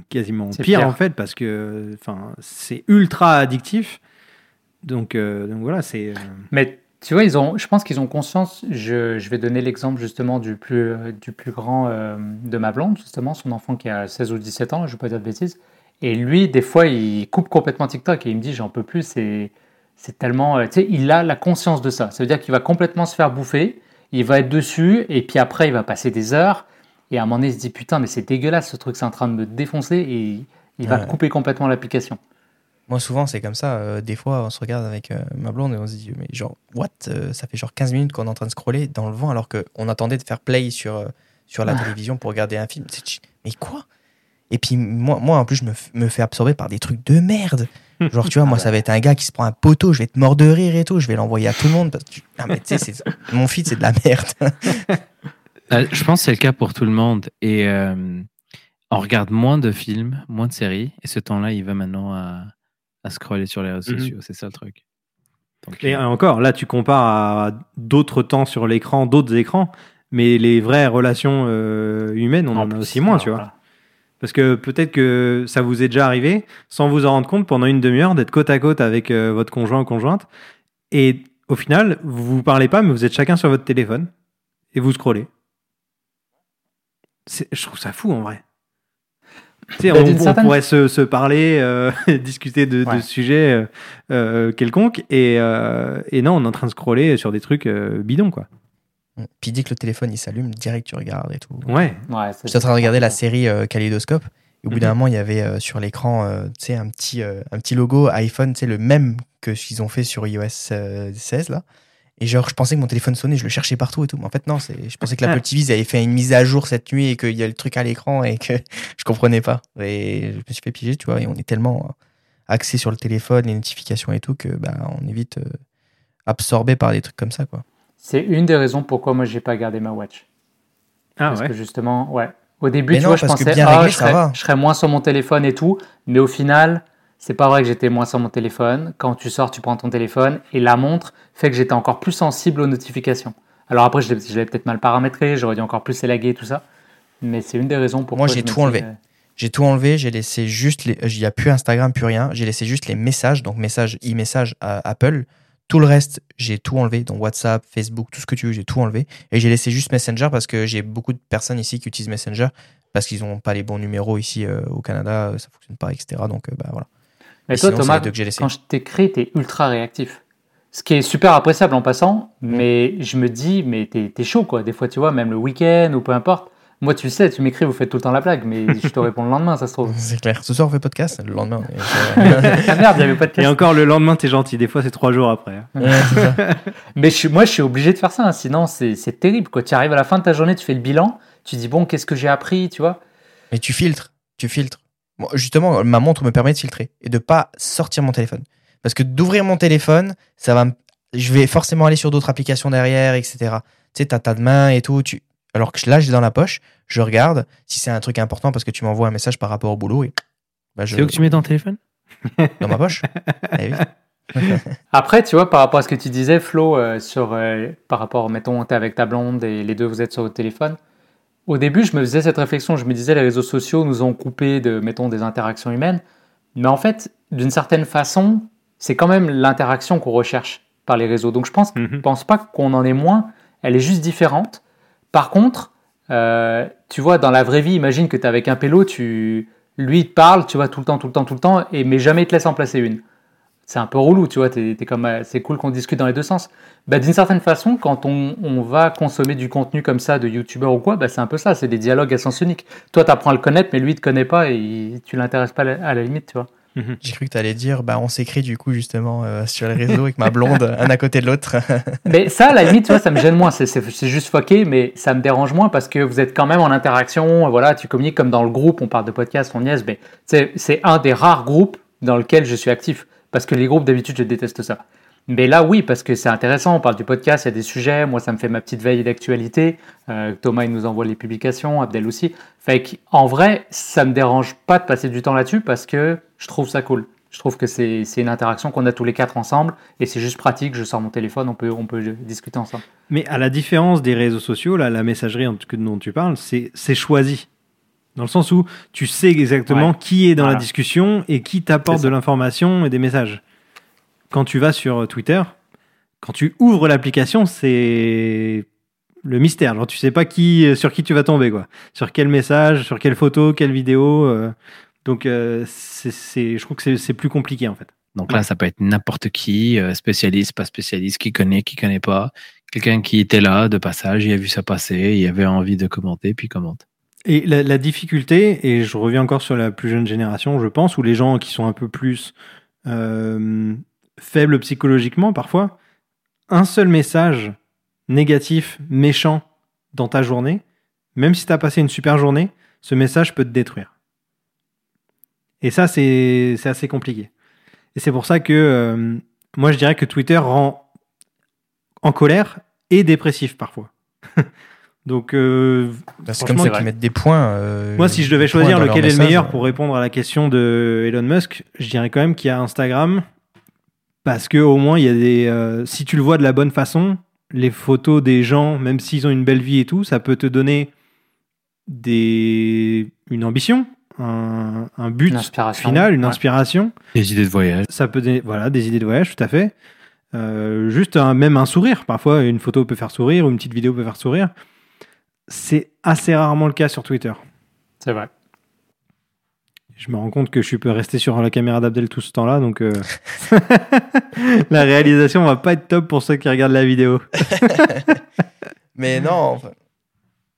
quasiment pire, en fait, parce que c'est ultra addictif. Donc, donc voilà, c'est. Mais tu vois, ils ont, je pense qu'ils ont conscience. Je, je vais donner l'exemple justement du plus, du plus grand euh, de ma blonde, justement, son enfant qui a 16 ou 17 ans, je ne vais pas dire de bêtises. Et lui, des fois, il coupe complètement TikTok et il me dit J'en peux plus, c'est, c'est tellement. Euh, tu sais, il a la conscience de ça. Ça veut dire qu'il va complètement se faire bouffer, il va être dessus, et puis après, il va passer des heures. Et à un moment donné, il se dit Putain, mais c'est dégueulasse, ce truc, c'est en train de me défoncer, et il va couper complètement l'application. Moi, souvent, c'est comme ça. Euh, des fois, on se regarde avec euh, ma blonde et on se dit, mais genre, what euh, Ça fait genre 15 minutes qu'on est en train de scroller dans le vent alors qu'on attendait de faire play sur, sur la télévision pour regarder un film. Mais quoi? Et puis, moi, moi, en plus, je me, me, fais absorber par des trucs de merde. Genre, tu vois, moi, ça va être un gars qui se prend un poteau, je vais être mort de rire et tout, je vais l'envoyer à tout le monde. Parce que, non, mais tu sais, mon feed, c'est de la merde. je pense que c'est le cas pour tout le monde. Et on regarde moins de films, moins de séries. Et ce temps-là, il va maintenant à à scroller sur les réseaux mhm. sociaux. C'est ça le truc. et euh, encore, là, tu compares à d'autres temps sur l'écran, d'autres écrans, mais les vraies relations euh, humaines, on en, a aussi moins, tu vois. Parce que peut-être que ça vous est déjà arrivé, sans vous en rendre compte, pendant une demi-heure, d'être côte à côte avec euh, votre conjoint ou conjointe, et au final, vous vous parlez pas, mais vous êtes chacun sur votre téléphone, et vous scrollez. Je trouve ça fou en vrai. Bah, on, pourrait se, parler, euh, discuter de, sujets euh, quelconques, et, non, on est en train de scroller sur des trucs bidons, quoi. Puis dit que le téléphone il s'allume, direct tu regardes et tout. Ouais. ouais J'étais en train de regarder la série Kaleidoscope. Et au bout d'un mhm. moment, il y avait sur l'écran, un petit, un petit logo iPhone, c'est le même que ce qu'ils ont fait sur iOS 16 là. Et genre, je pensais que mon téléphone sonnait, je le cherchais partout et tout. Mais en fait, non, c'est, je pensais que l'Apple TV avait fait une mise à jour cette nuit et qu'il y a le truc à l'écran et que je comprenais pas. Et je me suis fait piéger, tu vois. Et on est tellement axé sur le téléphone, les notifications et tout, que bah, on est vite euh, absorbé par des trucs comme ça, quoi. C'est une des raisons pourquoi moi j'ai pas gardé ma watch. Ah parce que justement, ouais. Au début, tu vois, je pensais, ah, je, serais, je serais moins sur mon téléphone et tout. Mais au final, c'est pas vrai que j'étais moins sur mon téléphone. Quand tu sors, tu prends ton téléphone et la montre fait que j'étais encore plus sensible aux notifications. Alors après, je l'avais peut-être mal paramétré, j'aurais dû encore plus élaguer et tout ça. Mais c'est une des raisons pour Moi, j'ai tout enlevé. J'ai tout enlevé, j'ai laissé juste les. Il n'y a plus Instagram, plus rien. J'ai laissé juste les messages, donc messages, e-message à Apple. Tout le reste, j'ai tout enlevé. Donc WhatsApp, Facebook, tout ce que tu veux, j'ai tout enlevé. Et j'ai laissé juste Messenger parce que j'ai beaucoup de personnes ici qui utilisent Messenger parce qu'ils n'ont pas les bons numéros ici euh, au Canada, ça fonctionne pas, etc. Donc euh, bah, voilà. Mais toi, Thomas, quand je t'écris, tu es ultra réactif. Ce qui est super appréciable en passant, mm. mais je me dis, mais t'es es chaud quoi. Des fois, tu vois, même le week-end ou peu importe. Moi, tu sais, tu m'écris, vous faites tout le temps la blague, mais je te réponds le lendemain, ça se trouve. C'est clair. Ce soir, on fait podcast, le lendemain. ah merde, il y avait podcast. Et encore, le lendemain, t'es gentil. Des fois, c'est trois jours après. Ça. mais je, moi, je suis obligé de faire ça. Hein. Sinon, c'est terrible. Quoi. Tu arrives à la fin de ta journée, tu fais le bilan, tu dis, bon, qu'est-ce que j'ai appris, tu vois? Mais tu filtres. Tu filtres justement, ma montre me permet de filtrer et de pas sortir mon téléphone. Parce que d'ouvrir mon téléphone, ça va je vais forcément aller sur d'autres applications derrière, etc. Tu sais, t'as ta main et tout. Tu... Alors que là, j'ai dans la poche, je regarde si c'est un truc important parce que tu m'envoies un message par rapport au boulot. Et, bah, je... C'est où que tu mets dans le téléphone? Dans ma poche. Eh Après, tu vois, par rapport à ce que tu disais, Flo, euh, sur, euh, par rapport, mettons, t'es avec ta blonde et les deux, vous êtes sur votre téléphone. Au début, je me faisais cette réflexion, je me disais les réseaux sociaux nous ont coupé de, mettons, des interactions humaines. Mais en fait, d'une certaine façon, c'est quand même l'interaction qu'on recherche par les réseaux. Donc je pense, mhm. pense pas qu'on en ait moins, elle est juste différente. Par contre, euh, tu vois, dans la vraie vie, imagine que tu es avec un pélo, tu, lui il te parle, tu vois, tout le temps, tout le temps, tout le temps, et, mais jamais il te laisse en placer une c'est un peu relou, tu vois, comme, euh, c'est cool qu'on discute dans les deux sens. Bah, d'une certaine façon, quand on, va consommer du contenu comme ça de youtubeur ou quoi, bah, c'est un peu ça, c'est des dialogues à sens unique. Toi, tu apprends à le connaître, mais lui, il te connaît pas et tu l'intéresses pas à la limite, tu vois. Mhm. J'ai cru que tu allais dire, bah, on s'écrit du coup justement euh, sur les réseaux avec ma blonde, un à côté de l'autre. mais ça, à la limite, tu vois, ça me gêne moins. C'est juste foqué, mais ça me dérange moins parce que vous êtes quand même en interaction. Voilà, tu communiques comme dans le groupe, on parle de podcast, on niaise, mais c'est un des rares groupes dans lequel je suis actif Parce que les groupes, d'habitude, je déteste ça. Mais là, oui, parce que c'est intéressant. On parle du podcast, il y a des sujets. Moi, ça me fait ma petite veille d'actualité. Euh, Thomas, il nous envoie les publications. Abdel aussi. Fait en vrai, ça me dérange pas de passer du temps là-dessus parce que je trouve ça cool. Je trouve que c'est une interaction qu'on a tous les quatre ensemble et c'est juste pratique. Je sors mon téléphone, on peut, on peut discuter ensemble. Mais à la différence des réseaux sociaux, là, la messagerie dont tu parles, c'est choisi. Dans le sens où tu sais exactement qui est dans la discussion et qui t'apporte de l'information et des messages. Quand tu vas sur Twitter, quand tu ouvres l'application, c'est le mystère. Genre, tu sais pas qui, sur qui tu vas tomber, quoi. Sur quel message, sur quelle photo, quelle vidéo. Euh. donc, euh, c'est, je trouve que c'est plus compliqué, en fait. Donc là, ça peut être n'importe qui, euh, spécialiste, pas spécialiste, qui connaît, qui connaît pas. Quelqu'un qui était là de passage, il a vu ça passer, il avait envie de commenter, puis commente. Et la, difficulté, et je reviens encore sur la plus jeune génération, je pense, ou les gens qui sont un peu plus euh, faibles psychologiquement parfois, un seul message négatif, méchant dans ta journée, même si tu as passé une super journée, ce message peut te détruire. Et ça, c'est assez compliqué. Et c'est pour ça que euh, moi, je dirais que Twitter rend en colère et dépressif parfois. Donc, euh, c'est comme ça qu'ils mettent des points. Euh, Moi, si je devais choisir lequel est le meilleur pour répondre à la question de Elon Musk, je dirais quand même qu'il y a Instagram. Parce que au moins, il y a des. Euh, si tu le vois de la bonne façon, les photos des gens, même s'ils ont une belle vie et tout, ça peut te donner des, une ambition, un, un but final, une inspiration. Des idées de voyage. Ça peut, voilà, des idées de voyage, tout à fait. juste un, même un sourire. Parfois, une photo peut faire sourire ou une petite vidéo peut faire sourire. C'est assez rarement le cas sur Twitter. C'est vrai. Je me rends compte que je peux rester sur la caméra d'Abdel tout ce temps-là, donc euh, la réalisation va pas être top pour ceux qui regardent la vidéo. Mais non,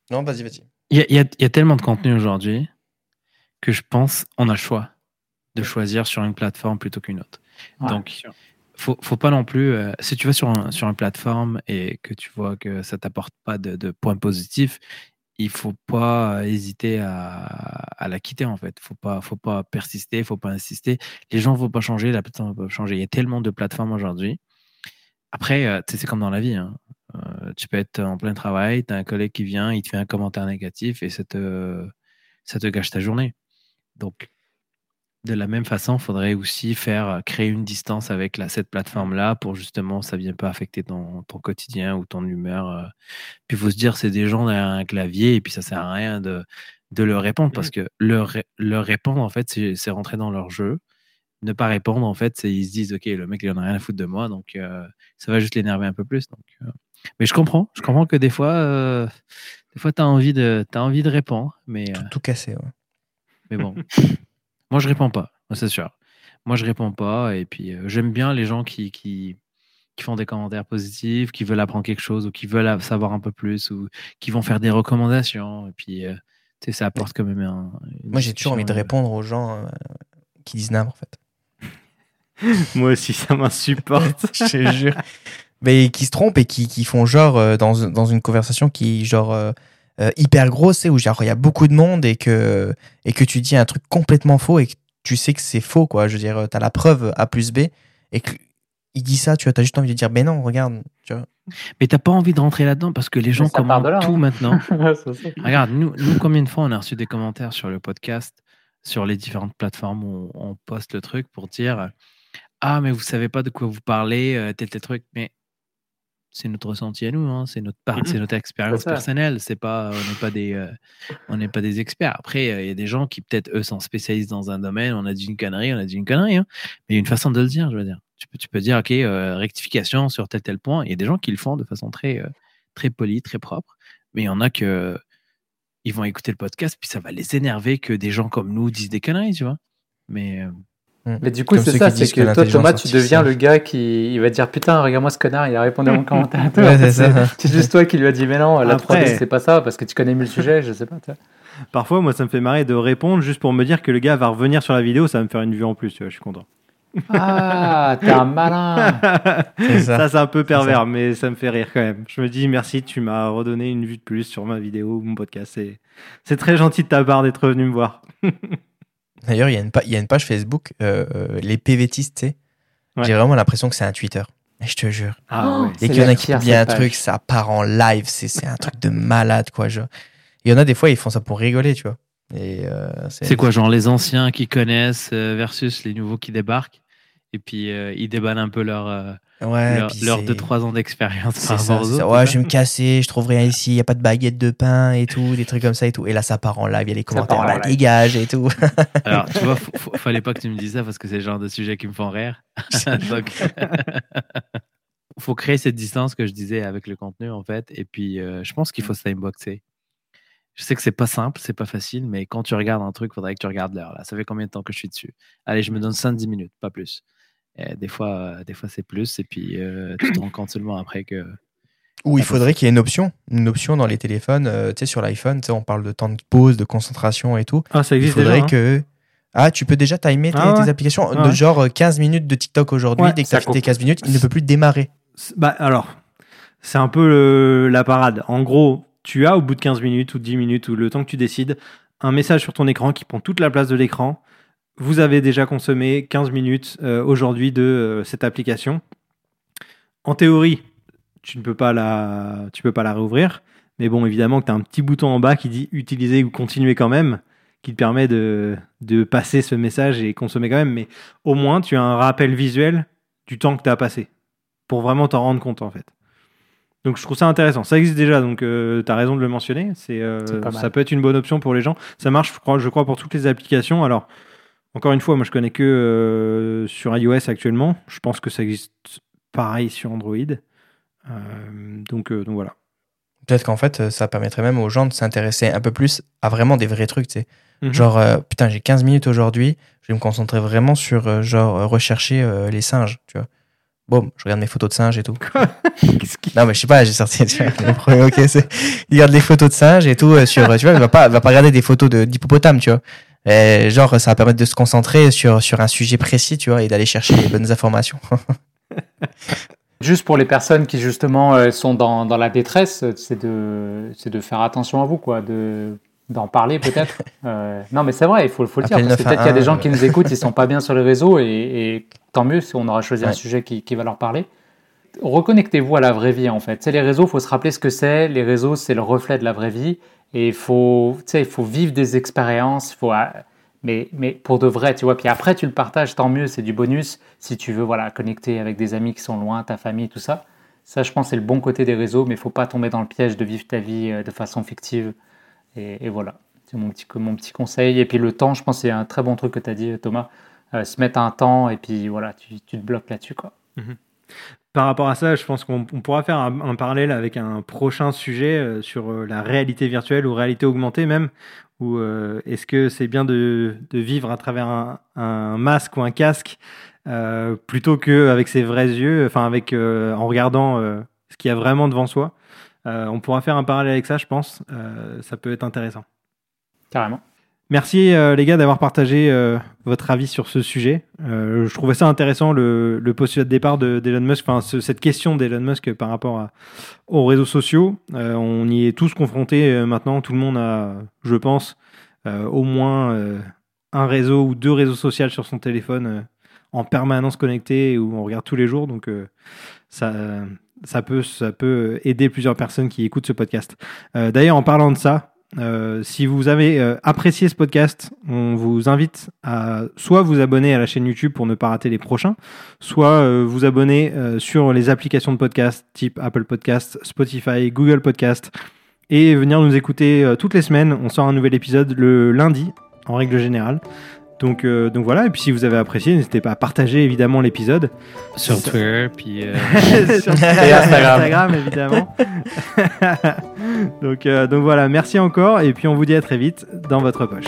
non, vas-y, vas-y. Il y, a tellement de contenu aujourd'hui que je pense on a le choix de choisir sur une plateforme plutôt qu'une autre. donc, faut, faut pas non plus. Euh, si tu vas sur, sur une plateforme et que tu vois que ça t'apporte pas de, points positifs, il faut pas hésiter à, à, la quitter en fait. Faut pas, faut pas persister, faut pas insister. Les gens vont pas changer, la plateforme va pas changer. Il y a tellement de plateformes aujourd'hui. Après, euh, c'est comme dans la vie. Hein. Euh, tu peux être en plein travail, tu as un collègue qui vient, il te fait un commentaire négatif et ça te, ça te gâche ta journée. Donc, de la même façon, il faudrait aussi faire euh, créer une distance avec cette plateforme-là pour justement ça ne vienne pas affecter ton, quotidien ou ton humeur. Euh. Puis il faut se dire, c'est des gens derrière un clavier et puis ça ne sert à rien de, de leur répondre parce mmh. que leur, leur répondre, en fait, c'est rentrer dans leur jeu. Ne pas répondre, en fait, c'est ils se disent, OK, le mec, il n'en a rien à foutre de moi, donc euh, ça va juste l'énerver un peu plus. Donc, Mais je comprends, je comprends que des fois, des fois, tu as, envie de, as envie de répondre. Mais, tout, tout ouais. Mais bon. Moi, je réponds pas, c'est sûr. Moi, je réponds pas. Et puis, euh, j'aime bien les gens qui, qui, qui, font des commentaires positifs, qui veulent apprendre quelque chose ou qui veulent savoir un peu plus ou qui vont faire des recommandations. Et puis, euh, tu sais, ça apporte quand même un. Moi, j'ai toujours envie de euh, répondre aux gens qui disent n'importe en fait. Moi aussi, ça m'insupporte. je te jure. Mais qui se trompent et qui, qui font genre dans, dans une conversation qui, genre euh, hyper grosse, où genre il y a beaucoup de monde et que, et que tu dis un truc complètement faux et que tu sais que c'est faux, quoi. Je veux dire, tu as la preuve A plus B et qu'il dit ça, tu as juste envie de dire, ben non, regarde, tu vois. Mais t'as pas envie de rentrer là-dedans parce que les gens commentent tout hein. maintenant. regarde, nous, nous, combien de fois on a reçu des commentaires sur le podcast, sur les différentes plateformes où on, poste le truc pour dire Ah, mais vous savez pas de quoi vous parlez, euh, tel, tel truc. Mais c'est notre ressenti à nous, hein, c'est notre part, c'est mmh notre expérience personnelle. C'est pas, on n'est pas des, euh, on n'est pas des experts. Après, il y a des gens qui peut-être eux sont spécialistes dans un domaine. On a dit une connerie, on a dit une connerie, hein, mais il y a une façon de le dire. Je veux dire, tu peux, tu peux dire ok, euh, rectification sur tel tel point. Il y a des gens qui le font de façon très, euh, très polie, très propre, mais il y en a que ils vont écouter le podcast puis ça va les énerver que des gens comme nous disent des conneries, tu vois. Mais. Mais du coup, c'est ça, c'est que, toi, Thomas, tu deviens le gars qui il va dire Putain, regarde-moi ce connard, il a répondu à mon commentaire. c'est juste toi qui lui as dit Mais non, la 3D, c'est pas ça, parce que tu connais mieux le sujet, je sais pas. Parfois, moi, ça me fait marrer de répondre juste pour me dire que le gars va revenir sur la vidéo, ça va me faire une vue en plus, tu vois, je suis content. Ah, t'es un malin Ça, c'est un peu pervers, mais ça me fait rire quand même. Je me dis merci, tu m'as redonné une vue de plus sur ma vidéo, mon podcast. C'est très gentil de ta part d'être venu me voir. D'ailleurs, il y, a une page Facebook, euh, les PVTistes, tu sais. Ouais. J'ai vraiment l'impression que c'est un Twitter. Je te jure. Ah Oh, ouais. Dès qu'il y en a qui publient un page. truc, ça part en live. C'est un truc de malade, quoi. Genre. Il y en a des fois, ils font ça pour rigoler, tu vois. Euh, C'est quoi, genre les anciens qui connaissent euh, versus les nouveaux qui débarquent? Et puis euh, ils déballent un peu leur, euh, Ouais, leur, puis leur c'est- 2-3 ans d'expérience C'est par rapport aux autres. Ouais, je vais me casser, je trouve rien ici, il n'y a pas de baguette de pain et tout, des trucs comme ça et tout. Et là, ça part en live, il y a les part commentaires, en là, dégage et tout. Alors, tu vois, fallait pas que tu me dises ça parce que c'est le genre de sujet qui me font rire. Donc, faut créer cette distance que je disais avec le contenu, en fait. Et puis, euh, je pense qu'il faut se timeboxer. Je sais que c'est pas simple, c'est pas facile, mais quand tu regardes un truc, il faudrait que tu regardes l'heure. Là, ça fait combien de temps que je suis dessus? Allez, je me donne 5-10 minutes, pas plus. Et des fois, euh, des fois c'est plus. Et puis, euh, tu te rends compte seulement après que. Ou il Ah, faudrait qu'il y ait une option, une option dans les téléphones, euh, tu sais, sur l'iPhone, tu sais, on parle de temps de pause, de concentration et tout. Ah, ça Il existe faudrait déjà. hein. que. Ah, tu peux déjà timer tes, Ah ouais. tes applications Ah de ouais. genre euh, 15 minutes de TikTok aujourd'hui. Ouais, Dès que tu as fait tes coupe. 15 minutes, il ne peut plus démarrer. Bah, alors, c'est un peu le- la parade. En gros, tu as au bout de 15 minutes ou 10 minutes ou le temps que tu décides, un message sur ton écran qui prend toute la place de l'écran. Vous avez déjà consommé 15 minutes euh, aujourd'hui de euh, cette application. En théorie, tu ne peux pas la, tu peux pas la réouvrir. Mais bon, évidemment que tu as un petit bouton en bas qui dit utiliser ou continuer quand même, qui te permet de, de passer ce message et consommer quand même. Mais au moins, tu as un rappel visuel du temps que tu as passé pour vraiment t'en rendre compte en fait. Donc je trouve ça intéressant. Ça existe déjà, donc tu as raison de le mentionner. C'est, euh, ça peut être une bonne option pour les gens. Ça marche, je crois, je crois pour toutes les applications. Alors, encore une fois, moi je connais que euh, sur iOS actuellement. Je pense que ça existe pareil sur Android. Euh, donc, euh, donc voilà. Peut-être qu'en fait, ça permettrait même aux gens de s'intéresser un peu plus à vraiment des vrais trucs, tu sais. Mhm. Genre, euh, putain, j'ai 15 minutes aujourd'hui, je vais me concentrer vraiment sur, euh, genre, rechercher euh, les singes, tu vois. Bon, je regarde mes photos de singes et tout. Qui- Non, mais je sais pas, j'ai sorti tu vois, le premier, ok, c'est. Il regarde les photos de singes et tout sur, tu vois, il va pas, il va pas regarder des photos de- d'hippopotames, tu vois. Et genre, ça va permettre de se concentrer sur, sur un sujet précis, tu vois, et d'aller chercher les bonnes informations. Juste pour les personnes qui justement euh, sont dans, dans la détresse, c'est de, c'est de faire attention à vous, quoi, de, d'en parler peut-être. Euh, non, mais c'est vrai, il faut, faut le dire, parce que peut-être qu'il y a des 911, gens qui nous écoutent, ils sont pas bien sur les réseaux, et, et tant mieux si on aura choisi un sujet qui, qui va leur parler. Reconnectez-vous à la vraie vie, en fait. Sais, les réseaux, il faut se rappeler ce que c'est. Les réseaux, c'est le reflet de la vraie vie, et il faut, faut vivre des expériences, faut... mais, mais pour de vrai, tu vois. Puis après, tu le partages, tant mieux, c'est du bonus. Si tu veux, voilà, connecter avec des amis qui sont loin, ta famille, tout ça. Ça, je pense, c'est le bon côté des réseaux, mais il faut pas tomber dans le piège de vivre ta vie euh, de façon fictive. Et, voilà, c'est mon petit, mon petit conseil. Et puis le temps, je pense, c'est un très bon truc que tu as dit, Thomas. Euh, se mettre un temps, et puis voilà, tu, tu te bloques là-dessus, quoi. Par rapport à ça, je pense qu'on on pourra faire un, parallèle avec un prochain sujet euh, sur euh, la réalité virtuelle ou réalité augmentée même. Ou euh, est-ce que c'est bien de, vivre à travers un, masque ou un casque plutôt qu'avec ses vrais yeux, enfin avec en regardant ce qu'il y a vraiment devant soi. On pourra faire un parallèle avec ça, je pense. Ça peut être intéressant. Carrément. Merci euh, les gars d'avoir partagé euh, votre avis sur ce sujet. Euh, je trouvais ça intéressant le, le postulat de départ de- d'Elon Musk, enfin ce- cette question d'Elon Musk par rapport aux réseaux sociaux. On y est tous confrontés maintenant. Tout le monde a, je pense, au moins un réseau ou deux réseaux sociaux sur son téléphone en permanence connecté où on regarde tous les jours. Donc ça, peut, aider plusieurs personnes qui écoutent ce podcast. D'ailleurs, en parlant de ça. Euh, si vous avez euh, apprécié ce podcast, on vous invite à soit vous abonner à la chaîne YouTube pour ne pas rater les prochains, soit euh, vous abonner sur les applications de podcast type Apple Podcast, Spotify, Google Podcast et venir nous écouter toutes les semaines. On sort un nouvel épisode le lundi en règle générale. Donc, euh, donc voilà, et puis si vous avez apprécié, n'hésitez pas à partager évidemment l'épisode. Sur Twitter, puis. euh, sur Et Instagram. Instagram, évidemment. donc, euh, donc voilà, merci encore et puis on vous dit à très vite dans votre poche.